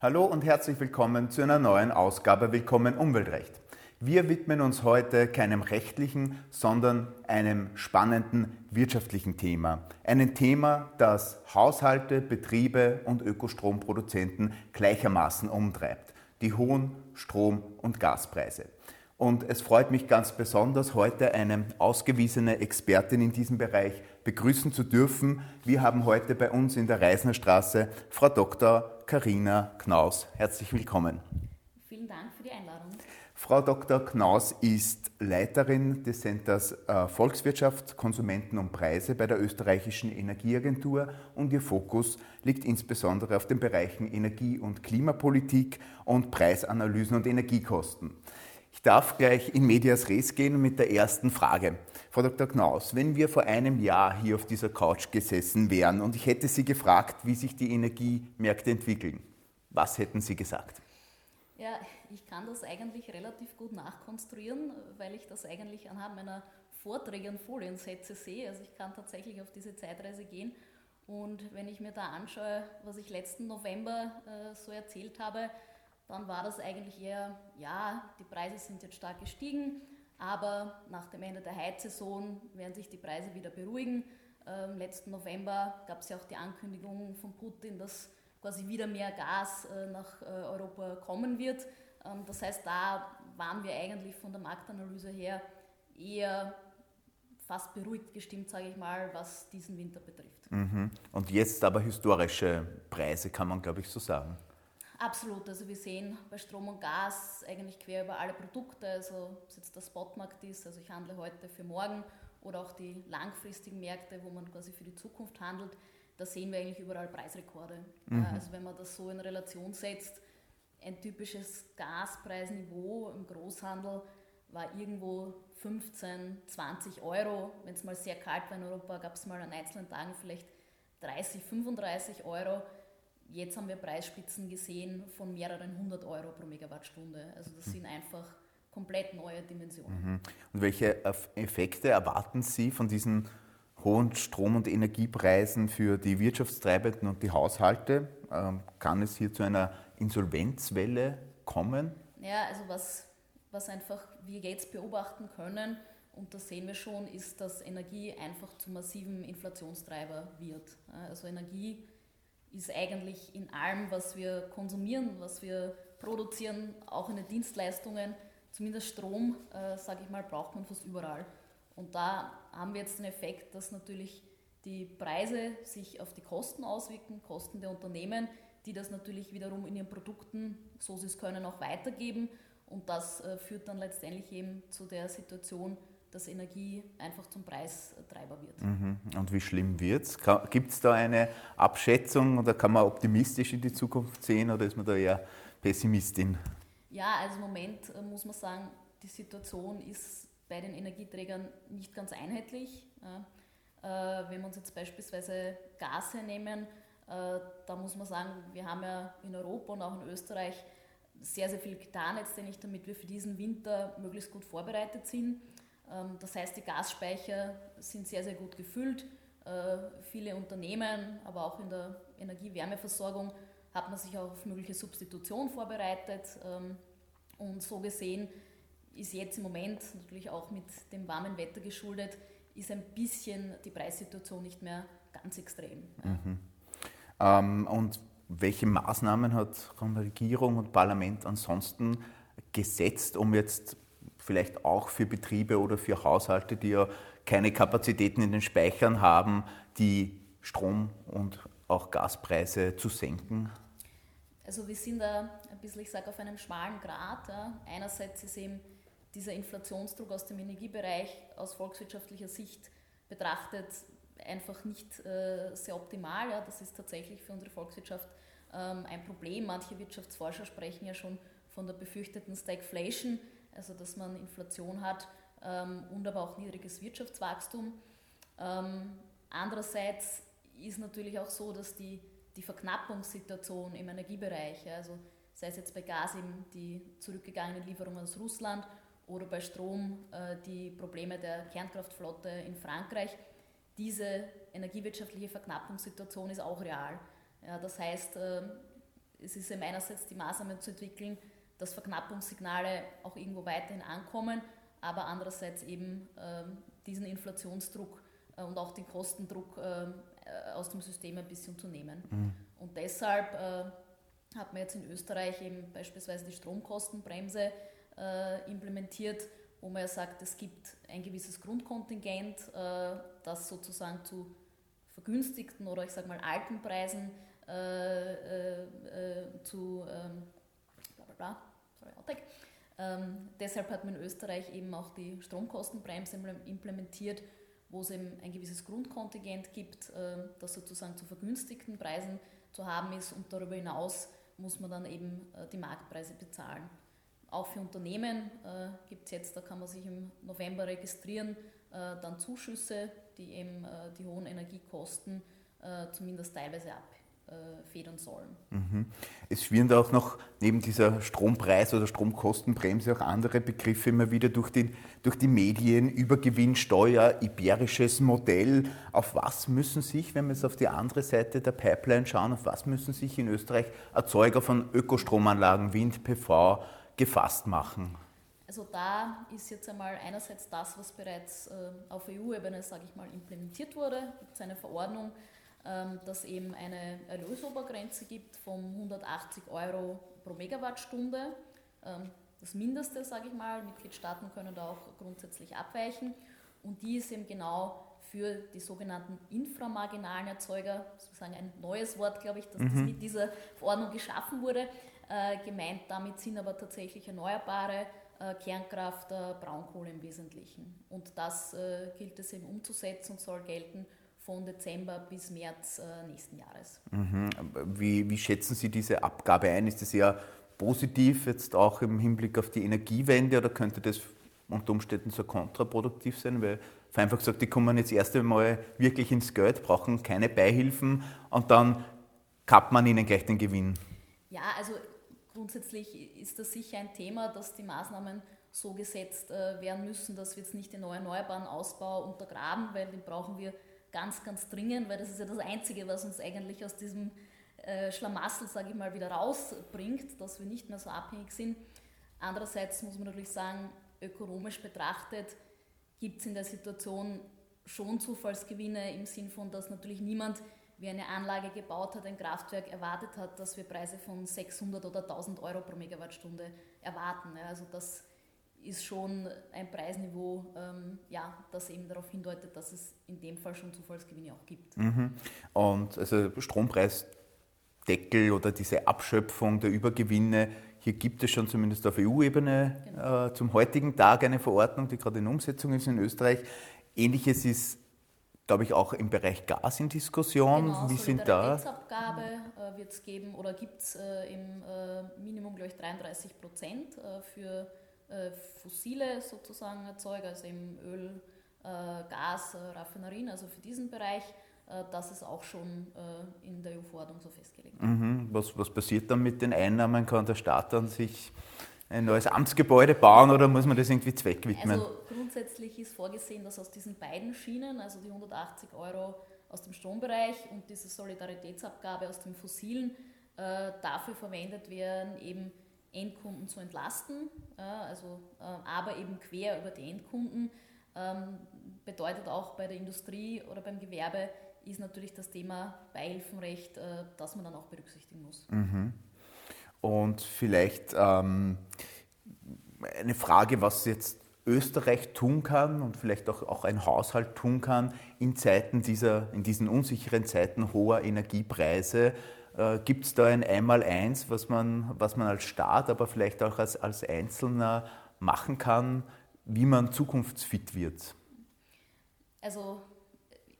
Hallo und herzlich willkommen zu einer neuen Ausgabe Willkommen Umweltrecht. Wir widmen uns heute keinem rechtlichen, sondern einem spannenden wirtschaftlichen Thema. Einem Thema, das Haushalte, Betriebe und Ökostromproduzenten gleichermaßen umtreibt. Die hohen Strom- und Gaspreise. Und es freut mich ganz besonders, heute eine ausgewiesene Expertin in diesem Bereich begrüßen zu dürfen. Wir haben heute bei uns in der Reisner Straße Frau Dr. Karina Knaus. Herzlich willkommen. Vielen Dank für die Einladung. Frau Dr. Knaus ist Leiterin des Centers äh, Volkswirtschaft, Konsumenten und Preise bei der österreichischen Energieagentur und ihr Fokus liegt insbesondere auf den Bereichen Energie- und Klimapolitik und Preisanalysen und Energiekosten. Ich darf gleich in Medias Res gehen mit der ersten Frage. Frau Dr. Knaus, wenn wir vor einem Jahr hier auf dieser Couch gesessen wären und ich hätte Sie gefragt, wie sich die Energiemärkte entwickeln, was hätten Sie gesagt? Ja, ich kann das eigentlich relativ gut nachkonstruieren, weil ich das eigentlich anhand meiner Vorträge und Foliensätze sehe. Also ich kann tatsächlich auf diese Zeitreise gehen. Und wenn ich mir da anschaue, was ich letzten November äh, so erzählt habe, dann war das eigentlich eher, ja, die Preise sind jetzt stark gestiegen, aber nach dem Ende der Heizsaison werden sich die Preise wieder beruhigen. Ähm, letzten November gab es ja auch die Ankündigung von Putin, dass quasi wieder mehr Gas äh, nach äh, Europa kommen wird. Ähm, das heißt, da waren wir eigentlich von der Marktanalyse her eher fast beruhigt gestimmt, sage ich mal, was diesen Winter betrifft. Mhm. Und jetzt aber historische Preise, kann man, glaube ich, so sagen. Absolut, also wir sehen bei Strom und Gas eigentlich quer über alle Produkte, also ob es jetzt der Spotmarkt ist, also ich handle heute für morgen oder auch die langfristigen Märkte, wo man quasi für die Zukunft handelt, da sehen wir eigentlich überall Preisrekorde. Mhm. Also wenn man das so in Relation setzt, ein typisches Gaspreisniveau im Großhandel war irgendwo 15, 20 Euro. Wenn es mal sehr kalt war in Europa, gab es mal an einzelnen Tagen vielleicht 30, 35 Euro. Jetzt haben wir Preisspitzen gesehen von mehreren hundert Euro pro Megawattstunde. Also das sind einfach komplett neue Dimensionen. Mhm. Und welche Effekte erwarten Sie von diesen hohen Strom- und Energiepreisen für die Wirtschaftstreibenden und die Haushalte? Ähm, kann es hier zu einer Insolvenzwelle kommen? Ja, also was, was einfach wir jetzt beobachten können, und das sehen wir schon, ist, dass Energie einfach zu massiven Inflationstreiber wird. Also Energie ist eigentlich in allem, was wir konsumieren, was wir produzieren, auch in den Dienstleistungen, zumindest Strom, äh, sage ich mal, braucht man fast überall. Und da haben wir jetzt den Effekt, dass natürlich die Preise sich auf die Kosten auswirken, Kosten der Unternehmen, die das natürlich wiederum in ihren Produkten, so sie es können, auch weitergeben. Und das äh, führt dann letztendlich eben zu der Situation, dass Energie einfach zum Preistreiber wird. Mhm. Und wie schlimm wird es? Gibt es da eine Abschätzung oder kann man optimistisch in die Zukunft sehen oder ist man da eher Pessimistin? Ja, also im Moment äh, muss man sagen, die Situation ist bei den Energieträgern nicht ganz einheitlich. Äh, wenn wir uns jetzt beispielsweise Gas hernehmen, äh, da muss man sagen, wir haben ja in Europa und auch in Österreich sehr, sehr viel getan letztendlich, damit wir für diesen Winter möglichst gut vorbereitet sind. Ähm, das heißt, die Gasspeicher sind sehr, sehr gut gefüllt. Äh, viele Unternehmen, aber auch in der Energie-Wärmeversorgung hat man sich auch auf mögliche Substitution vorbereitet. Ähm, und so gesehen ist jetzt im Moment natürlich auch mit dem warmen Wetter geschuldet, ist ein bisschen die Preissituation nicht mehr ganz extrem. Mhm. Ähm, und welche Maßnahmen hat Regierung und Parlament ansonsten gesetzt, um jetzt vielleicht auch für Betriebe oder für Haushalte, die ja keine Kapazitäten in den Speichern haben, die Strom- und auch Gaspreise zu senken? Also wir sind da ein bisschen, ich sage, auf einem schmalen Grat. Einerseits ist eben dieser Inflationsdruck aus dem Energiebereich aus volkswirtschaftlicher Sicht betrachtet einfach nicht äh, sehr optimal. Das ist tatsächlich für unsere Volkswirtschaft ähm, ein Problem. Manche Wirtschaftsforscher sprechen ja schon von der befürchteten Stagflation also dass man Inflation hat ähm, und aber auch niedriges Wirtschaftswachstum. Ähm, andererseits ist natürlich auch so, dass die, die Verknappungssituation im Energiebereich, also sei es jetzt bei Gas eben die zurückgegangenen Lieferungen aus Russland oder bei Strom äh, die Probleme der Kernkraftflotte in Frankreich, diese energiewirtschaftliche Verknappungssituation ist auch real. Ja, das heißt, äh, es ist eben einerseits die Maßnahmen zu entwickeln, dass Verknappungssignale auch irgendwo weiterhin ankommen, aber andererseits eben ähm, diesen Inflationsdruck äh, und auch den Kostendruck ähm, äh, aus dem System ein bisschen zu nehmen. Mhm. Und deshalb äh, hat man jetzt in Österreich eben beispielsweise die Stromkostenbremse äh, implementiert, wo man ja sagt, es gibt ein gewisses Grundkontingent, äh, das sozusagen zu vergünstigten oder ich sage mal alten Preisen zu ähm, bla bla bla, sorry, Outtake. Ähm, deshalb hat man in Österreich eben auch die Stromkostenbremse implementiert, wo es eben ein gewisses Grundkontingent gibt, äh, das sozusagen zu vergünstigten Preisen zu haben ist und darüber hinaus muss man dann eben äh, die Marktpreise bezahlen. Auch für Unternehmen äh, gibt es jetzt, da kann man sich im November registrieren, äh, dann Zuschüsse, die eben äh, die hohen Energiekosten äh, zumindest teilweise ab, federn sollen. Mhm. Es schwirren da auch noch neben dieser Strompreis- oder Stromkostenbremse auch andere Begriffe immer wieder durch, den, durch die Medien, Übergewinnsteuer, iberisches Modell. Auf was müssen sich, wenn wir jetzt auf die andere Seite der Pipeline schauen, auf was müssen sich in Österreich Erzeuger von Ökostromanlagen, Wind, PV gefasst machen? Also da ist jetzt einmal einerseits das, was bereits äh, auf EU-Ebene, sage ich mal, implementiert wurde. Es gibt eine Verordnung, dass eben eine Erlösobergrenze gibt von 180 Euro pro Megawattstunde. Ähm, das Mindeste, sage ich mal. Mitgliedstaaten können da auch grundsätzlich abweichen. Und die ist eben genau für die sogenannten inframarginalen Erzeuger, sozusagen ein neues Wort, glaube ich, dass mhm. das mit dieser Verordnung geschaffen wurde, äh, gemeint. Damit sind aber tatsächlich erneuerbare äh, Kernkraft, äh, Braunkohle im Wesentlichen. Und das gilt es eben umzusetzen und soll gelten von Dezember bis März äh, nächsten Jahres. Mhm. Wie, wie, schätzen Sie diese Abgabe ein? Ist das eher positiv jetzt auch im Hinblick auf die Energiewende oder könnte das unter Umständen so kontraproduktiv sein? Weil einfach gesagt, die kommen jetzt erst einmal wirklich ins Geld, brauchen keine Beihilfen und dann kappt man ihnen gleich den Gewinn. Ja, also grundsätzlich ist das sicher ein Thema, dass die Maßnahmen so gesetzt äh, werden müssen, dass wir jetzt nicht den erneuerbaren Ausbau untergraben, weil den brauchen wir ganz, ganz dringend, weil das ist ja das Einzige, was uns eigentlich aus diesem äh, Schlamassel, sage ich mal, wieder rausbringt, dass wir nicht mehr so abhängig sind. Andererseits muss man natürlich sagen, ökonomisch betrachtet gibt es in der Situation schon Zufallsgewinne im Sinn von, dass natürlich niemand, wie eine Anlage gebaut hat, ein Kraftwerk erwartet hat, dass wir Preise von 600 oder 1000 Euro pro Megawattstunde erwarten. Also das ist schon ein Preisniveau, ähm, ja, das eben darauf hindeutet, dass es in dem Fall schon Zufallsgewinne auch gibt. Mhm. Und also Strompreisdeckel oder diese Abschöpfung der Übergewinne, hier gibt es schon zumindest auf EU-Ebene genau. äh, zum heutigen Tag eine Verordnung, die gerade in Umsetzung ist in Österreich. Ähnliches ist, glaube ich, auch im Bereich Gas in Diskussion. Genau, Wie sind da? Abgabe äh, wird es geben oder gibt es äh, im äh, Minimum, glaube ich, 33 Prozent äh, für äh, fossile sozusagen Erzeuger, also im Öl, äh, Gas, äh, Raffinerien, also für diesen Bereich. Das ist auch schon in der EU-Verordnung so festgelegt. Mhm. Was, was passiert dann mit den Einnahmen? Kann der Staat dann sich ein neues Amtsgebäude bauen oder muss man das irgendwie zweckwidmen? Also grundsätzlich ist vorgesehen, dass aus diesen beiden Schienen, also die 180 Euro aus dem Strombereich und diese Solidaritätsabgabe aus dem Fossilen, äh, dafür verwendet werden, eben Endkunden zu entlasten, also, äh, aber eben quer über die Endkunden. Ähm, bedeutet auch bei der Industrie oder beim Gewerbe ist natürlich das Thema Beihilfenrecht, äh, das man dann auch berücksichtigen muss. Mhm. Und vielleicht ähm, eine Frage, was jetzt Österreich tun kann und vielleicht auch, auch ein Haushalt tun kann in Zeiten dieser, in diesen unsicheren Zeiten hoher Energiepreise. Äh, Gibt es da ein Einmaleins, was man, was man als Staat, aber vielleicht auch als, als Einzelner machen kann, wie man zukunftsfit wird? Also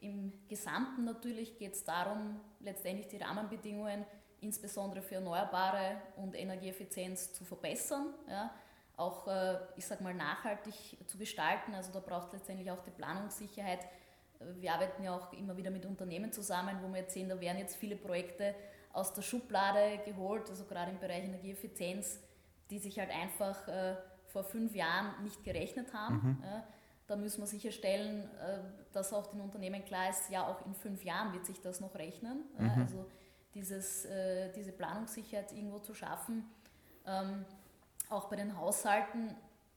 im Gesamten natürlich geht es darum, letztendlich die Rahmenbedingungen insbesondere für Erneuerbare und Energieeffizienz zu verbessern. Ja, auch, äh, ich sage mal, nachhaltig zu gestalten. Also da braucht es letztendlich auch die Planungssicherheit. Wir arbeiten ja auch immer wieder mit Unternehmen zusammen, wo wir jetzt sehen, da werden jetzt viele Projekte aus der Schublade geholt, also gerade im Bereich Energieeffizienz, die sich halt einfach äh, vor fünf Jahren nicht gerechnet haben. Mhm. Ja, da müssen wir sicherstellen, äh, dass auch den Unternehmen klar ist, ja, auch in fünf Jahren wird sich das noch rechnen. Mhm. Also dieses, äh, diese Planungssicherheit irgendwo zu schaffen. Ähm, auch bei den Haushalten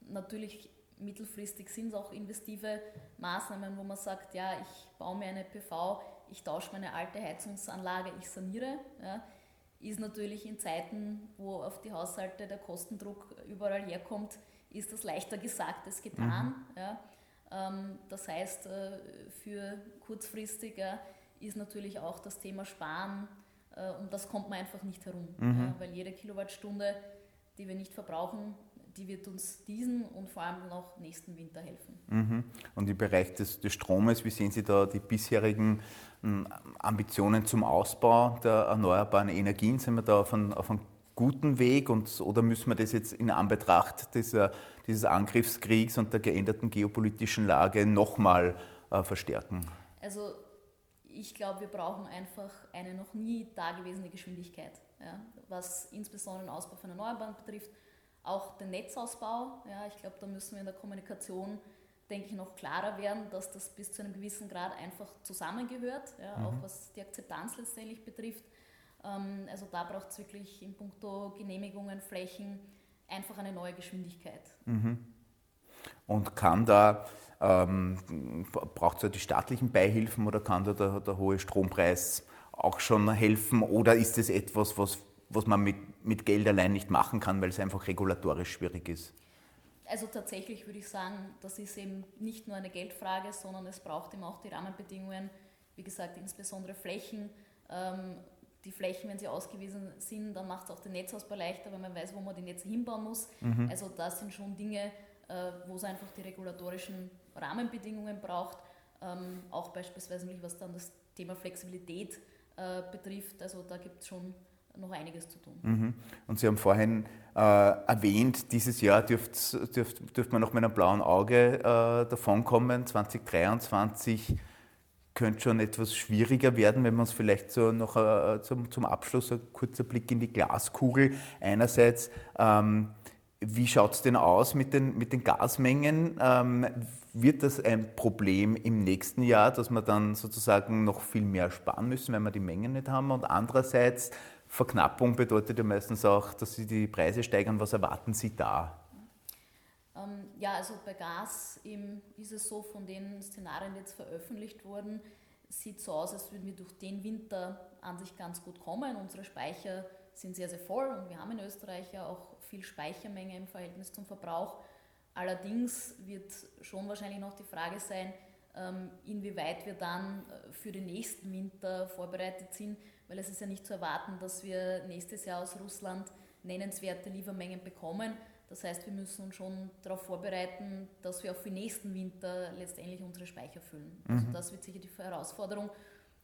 natürlich mittelfristig sind es auch investive Maßnahmen, wo man sagt, ja, ich baue mir eine PV, ich tausche meine alte Heizungsanlage, ich saniere. Ja, ist natürlich in Zeiten, wo auf die Haushalte der Kostendruck überall herkommt, ist das leichter gesagt als getan. Mhm. Ja. Ähm, das heißt, äh, für kurzfristig ist natürlich auch das Thema Sparen, äh, um das kommt man einfach nicht herum, mhm. weil jede Kilowattstunde, die wir nicht verbrauchen, die wird uns diesen und vor allem auch nächsten Winter helfen. Mhm. Und im Bereich des, des, Stromes, wie sehen Sie da die bisherigen hm, Ambitionen zum Ausbau der erneuerbaren Energien? Sind wir da auf einem, auf einem guten Weg und, oder müssen wir das jetzt in Anbetracht dieser, dieses Angriffskriegs und der geänderten geopolitischen Lage nochmal äh, verstärken? Also ich glaube, wir brauchen einfach eine noch nie dagewesene Geschwindigkeit, ja, was insbesondere den Ausbau von Erneuerbaren betrifft auch den Netzausbau, ja, ich glaube, da müssen wir in der Kommunikation, denke ich, noch klarer werden, dass das bis zu einem gewissen Grad einfach zusammengehört, ja, mhm. auch was die Akzeptanz letztendlich betrifft. Ähm, also da braucht es wirklich in puncto Genehmigungen, Flächen einfach eine neue Geschwindigkeit. Mhm. Und kann da, ähm, braucht es ja die staatlichen Beihilfen oder kann da der, der hohe Strompreis auch schon helfen oder ist es etwas, was was man mit, mit Geld allein nicht machen kann, weil es einfach regulatorisch schwierig ist? Also tatsächlich würde ich sagen, das ist eben nicht nur eine Geldfrage, sondern es braucht eben auch die Rahmenbedingungen, wie gesagt, insbesondere Flächen. Ähm, die Flächen, wenn sie ausgewiesen sind, dann macht es auch den Netzausbau leichter, weil man weiß, wo man die Netze hinbauen muss. Mhm. Also das sind schon Dinge, äh, wo es einfach die regulatorischen Rahmenbedingungen braucht. Ähm, auch beispielsweise was dann das Thema Flexibilität äh, betrifft. Also da gibt es schon noch einiges zu tun. Mhm. Und Sie haben vorhin äh, erwähnt, dieses Jahr dürft, dürft, dürft man noch mit einem blauen Auge äh, davonkommen. 2023 könnte schon etwas schwieriger werden, wenn man es vielleicht so noch äh, zum, zum Abschluss ein kurzer Blick in die Glaskugel. Einerseits, ähm, wie schaut es denn aus mit den, mit den Gasmengen? Ähm, wird das ein Problem im nächsten Jahr, dass wir dann sozusagen noch viel mehr sparen müssen, wenn wir die Mengen nicht haben? Und andererseits, Verknappung bedeutet ja meistens auch, dass Sie die Preise steigern. Was erwarten Sie da? Ähm, ja, also bei Gas ist es so, von den Szenarien, die jetzt veröffentlicht wurden, sieht so aus, als würden wir durch den Winter an sich ganz gut kommen. Unsere Speicher sind sehr, sehr voll und wir haben in Österreich ja auch viel Speichermenge im Verhältnis zum Verbrauch. Allerdings wird schon wahrscheinlich noch die Frage sein, inwieweit wir dann äh, für den nächsten Winter vorbereitet sind, weil es ist ja nicht zu erwarten, dass wir nächstes Jahr aus Russland nennenswerte Liefermengen bekommen. Das heißt, wir müssen uns schon darauf vorbereiten, dass wir auch für den nächsten Winter letztendlich unsere Speicher füllen. Also mhm. das wird sicher die Herausforderung.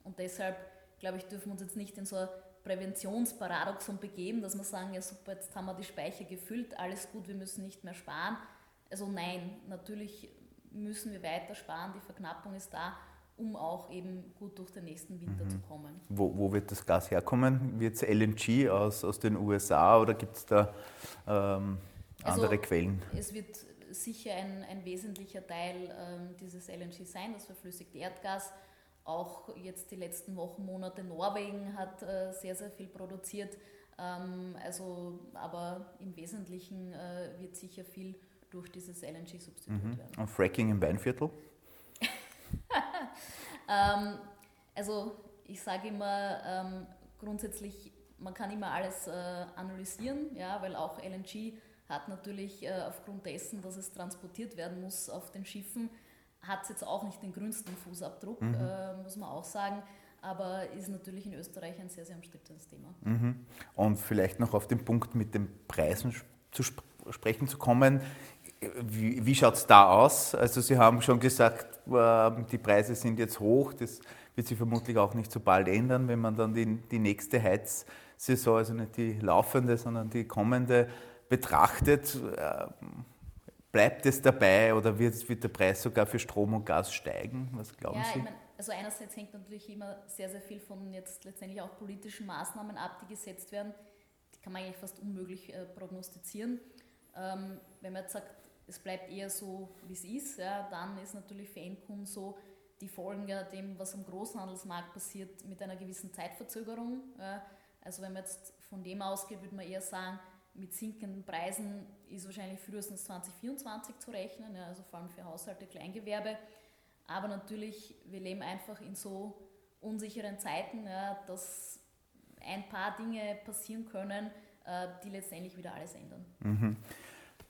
Und deshalb, glaube ich, dürfen wir uns jetzt nicht in so ein Präventionsparadoxon begeben, dass wir sagen, ja super, jetzt haben wir die Speicher gefüllt, alles gut, wir müssen nicht mehr sparen. Also nein, natürlich müssen wir weiter sparen, die Verknappung ist da, um auch eben gut durch den nächsten Winter mhm. zu kommen. Wo, wo, wird das Gas herkommen? Wird es LNG aus, aus den USA oder gibt es da ähm, andere also, Quellen? Es wird sicher ein, ein wesentlicher Teil ähm, dieses LNG sein, das verflüssigte Erdgas. Auch jetzt die letzten Wochen, Monate Norwegen hat äh, sehr, sehr viel produziert. Ähm, also, aber im Wesentlichen äh, wird sicher viel durch dieses LNG substituiert mhm. werden. Und Fracking im Weinviertel? ähm, also ich sage immer ähm, grundsätzlich, man kann immer alles äh, analysieren, ja, weil auch LNG hat natürlich äh, aufgrund dessen, dass es transportiert werden muss auf den Schiffen, hat es jetzt auch nicht den grünsten Fußabdruck, mhm. äh, muss man auch sagen aber ist natürlich in Österreich ein sehr, sehr umstrittenes Thema. Mhm. Und vielleicht noch auf den Punkt mit den Preisen zu sp sprechen zu kommen. Wie, wie schaut es da aus? Also Sie haben schon gesagt, ähm, die Preise sind jetzt hoch. Das wird sich vermutlich auch nicht so bald ändern, wenn man dann die, die nächste Heizsaison, also nicht die laufende, sondern die kommende, betrachtet. Ähm, bleibt es dabei oder wird, wird der Preis sogar für Strom und Gas steigen? Was glauben ja, Sie? Ich mein, also einerseits hängt natürlich immer sehr, sehr viel von jetzt letztendlich auch politischen Maßnahmen ab, die gesetzt werden. Die kann man eigentlich fast unmöglich äh, prognostizieren. Ähm, wenn man jetzt sagt, es bleibt eher so, wie es ist, ja, dann ist natürlich für Endkunden so, die folgen ja dem, was am Großhandelsmarkt passiert, mit einer gewissen Zeitverzögerung. Also wenn man jetzt von dem ausgeht, würde man eher sagen, mit sinkenden Preisen ist wahrscheinlich frühestens 2024 zu rechnen, also vor allem für Haushalte, Kleingewerbe. Aber natürlich, wir leben einfach in so unsicheren Zeiten, dass ein paar Dinge passieren können, äh, die letztendlich wieder alles ändern. Mhm.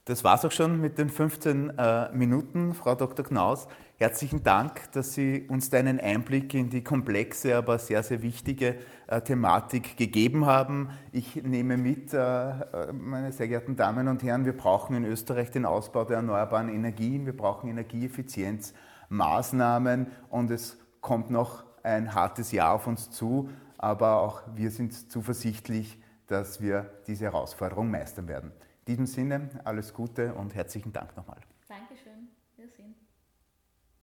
Das war es auch schon mit den 15 äh, Minuten, Frau Dr. Knaus. Herzlichen Dank, dass Sie uns da einen Einblick in die komplexe, aber sehr, sehr wichtige äh, Thematik gegeben haben. Ich nehme mit, äh, äh, meine sehr geehrten Damen und Herren, wir brauchen in Österreich den Ausbau der erneuerbaren Energien, wir brauchen Energieeffizienzmaßnahmen und es kommt noch ein hartes Jahr auf uns zu, aber auch wir sind zuversichtlich, dass wir diese Herausforderung meistern werden. In diesem Sinne alles Gute und herzlichen Dank nochmal.